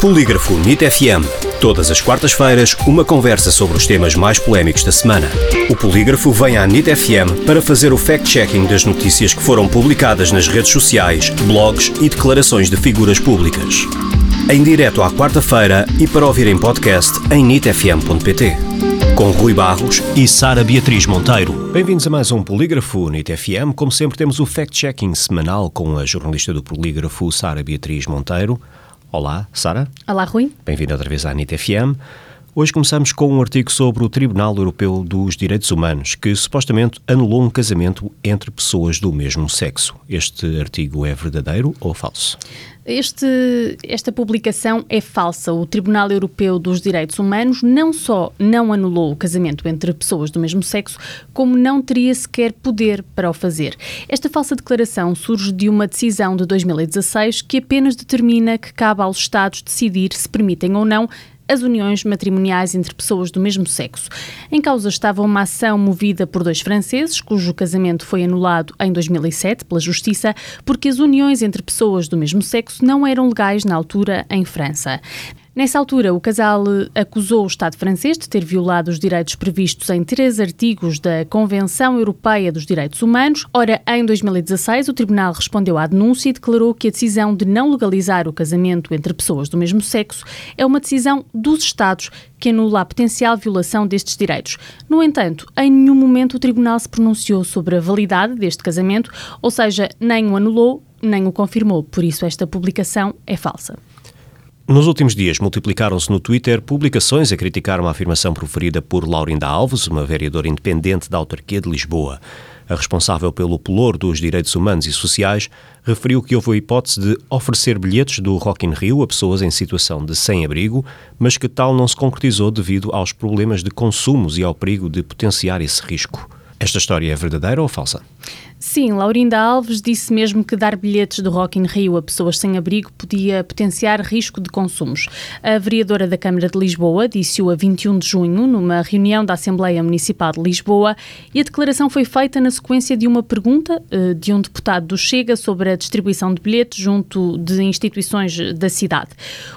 Polígrafo NIT FM. Todas as quartas-feiras, uma conversa sobre os temas mais polémicos da semana. O Polígrafo vem à NIT FM para fazer o fact-checking das notícias que foram publicadas nas redes sociais, blogs e declarações de figuras públicas. Em direto à quarta-feira e para ouvir em podcast em nitfm.pt. Com Rui Barros e Sara Beatriz Monteiro. Bem-vindos a mais um Polígrafo NIT FM. Como sempre, temos o fact-checking semanal com a jornalista do Polígrafo, Sara Beatriz Monteiro. Olá, Sara. Olá, Rui. Bem-vindo outra vez à NIT FM. Hoje começamos com um artigo sobre o Tribunal Europeu dos Direitos Humanos, que supostamente anulou um casamento entre pessoas do mesmo sexo. Este artigo é verdadeiro ou falso? Este, esta publicação é falsa. O Tribunal Europeu dos Direitos Humanos não só não anulou o casamento entre pessoas do mesmo sexo, como não teria sequer poder para o fazer. Esta falsa declaração surge de uma decisão de 2016 que apenas determina que cabe aos Estados decidir se permitem ou não as uniões matrimoniais entre pessoas do mesmo sexo. Em causa estava uma ação movida por dois franceses, cujo casamento foi anulado em 2007 pela Justiça, porque as uniões entre pessoas do mesmo sexo não eram legais na altura em França. Nessa altura, o casal acusou o Estado francês de ter violado os direitos previstos em três artigos da Convenção Europeia dos Direitos Humanos. Ora, em 2016, o Tribunal respondeu à denúncia e declarou que a decisão de não legalizar o casamento entre pessoas do mesmo sexo é uma decisão dos Estados que anula a potencial violação destes direitos. No entanto, em nenhum momento o Tribunal se pronunciou sobre a validade deste casamento, ou seja, nem o anulou nem o confirmou. Por isso, esta publicação é falsa. Nos últimos dias, multiplicaram-se no Twitter publicações a criticar uma afirmação proferida por Laurinda Alves, uma vereadora independente da autarquia de Lisboa. A responsável pelo pelour dos direitos humanos e sociais referiu que houve a hipótese de oferecer bilhetes do Rock in Rio a pessoas em situação de sem-abrigo, mas que tal não se concretizou devido aos problemas de consumos e ao perigo de potenciar esse risco. Esta história é verdadeira ou falsa? Sim, Laurinda Alves disse mesmo que dar bilhetes do Rock in Rio a pessoas sem abrigo podia potenciar risco de consumos. A vereadora da Câmara de Lisboa disse-o a 21 de junho, numa reunião da Assembleia Municipal de Lisboa, e a declaração foi feita na sequência de uma pergunta uh, de um deputado do Chega sobre a distribuição de bilhetes junto de instituições da cidade.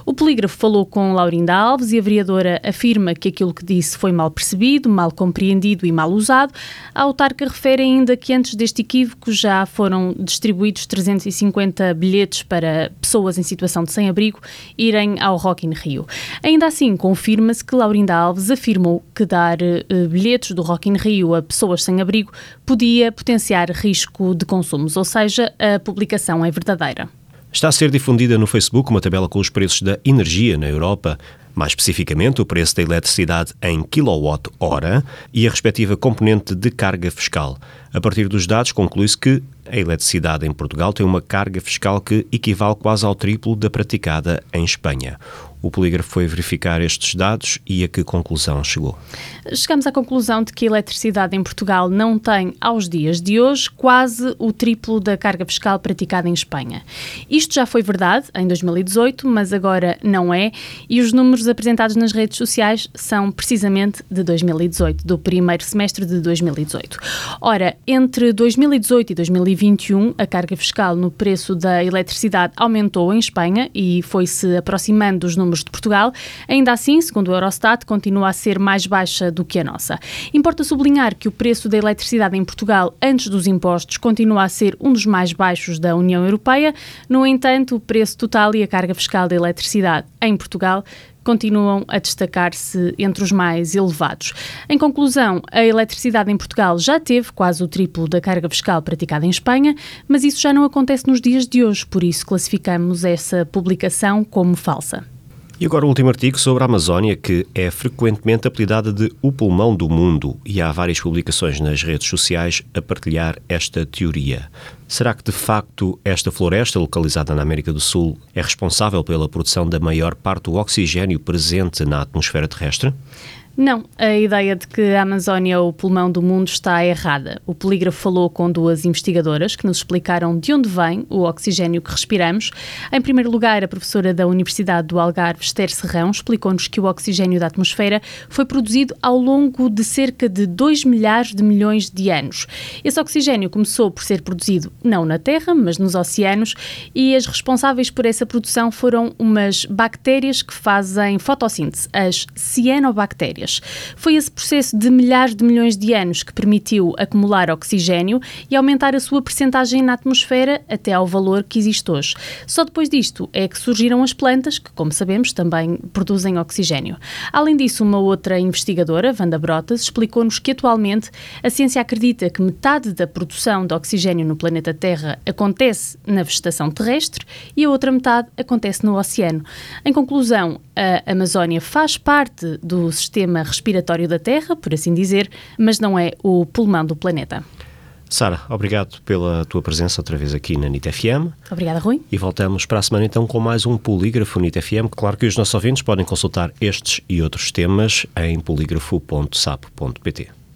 O polígrafo falou com Laurinda Alves e a vereadora afirma que aquilo que disse foi mal percebido, mal compreendido e mal usado. A autarca refere ainda que antes deste já foram distribuídos 350 bilhetes para pessoas em situação de sem-abrigo irem ao Rock in Rio. Ainda assim, confirma-se que Laurinda Alves afirmou que dar uh, bilhetes do Rock in Rio a pessoas sem abrigo podia potenciar risco de consumos, ou seja, a publicação é verdadeira. Está a ser difundida no Facebook uma tabela com os preços da energia na Europa mais especificamente o preço da eletricidade em quilowatt-hora e a respectiva componente de carga fiscal. A partir dos dados, conclui-se que a eletricidade em Portugal tem uma carga fiscal que equivale quase ao triplo da praticada em Espanha. O polígrafo foi verificar estes dados e a que conclusão chegou? Chegamos à conclusão de que a eletricidade em Portugal não tem, aos dias de hoje, quase o triplo da carga fiscal praticada em Espanha. Isto já foi verdade em 2018, mas agora não é, e os números apresentados nas redes sociais são precisamente de 2018, do primeiro semestre de 2018. Ora, entre 2018 e 2021, a carga fiscal no preço da eletricidade aumentou em Espanha e foi-se aproximando dos números de Portugal. Ainda assim, segundo o Eurostat, continua a ser mais baixa do que a nossa. Importa sublinhar que o preço da eletricidade em Portugal, antes dos impostos, continua a ser um dos mais baixos da União Europeia. No entanto, o preço total e a carga fiscal da eletricidade em Portugal continuam a destacar-se entre os mais elevados. Em conclusão, a eletricidade em Portugal já teve quase o triplo da carga fiscal praticada em Espanha, mas isso já não acontece nos dias de hoje, por isso classificamos essa publicação como falsa. E agora o último artigo sobre a Amazónia, que é frequentemente apelidada de o pulmão do mundo, e há várias publicações nas redes sociais a partilhar esta teoria. Será que de facto esta floresta, localizada na América do Sul, é responsável pela produção da maior parte do oxigênio presente na atmosfera terrestre? Não, a ideia de que a Amazónia é o pulmão do mundo está errada. O polígrafo falou com duas investigadoras que nos explicaram de onde vem o oxigênio que respiramos. Em primeiro lugar, a professora da Universidade do Algarve, Esther Serrão, explicou-nos que o oxigênio da atmosfera foi produzido ao longo de cerca de 2 milhares de milhões de anos. Esse oxigênio começou por ser produzido não na Terra, mas nos oceanos, e as responsáveis por essa produção foram umas bactérias que fazem fotossíntese, as cianobactérias bactérias. Foi esse processo de milhares de milhões de anos que permitiu acumular oxigênio e aumentar a sua percentagem na atmosfera até ao valor que existe hoje. Só depois disto é que surgiram as plantas, que, como sabemos, também produzem oxigênio. Além disso, uma outra investigadora, Wanda Brotas, explicou-nos que atualmente a ciência acredita que metade da produção de oxigênio no planeta Terra acontece na vegetação terrestre e a outra metade acontece no oceano. Em conclusão, a Amazónia faz parte do sistema respiratório da Terra, por assim dizer, mas não é o pulmão do planeta. Sara, obrigado pela tua presença outra vez aqui na NIT FM. Obrigada, Rui. E voltamos para a semana então com mais um Polígrafo NIT FM. Claro que os nossos ouvintes podem consultar estes e outros temas em polígrafo.sapo.pt.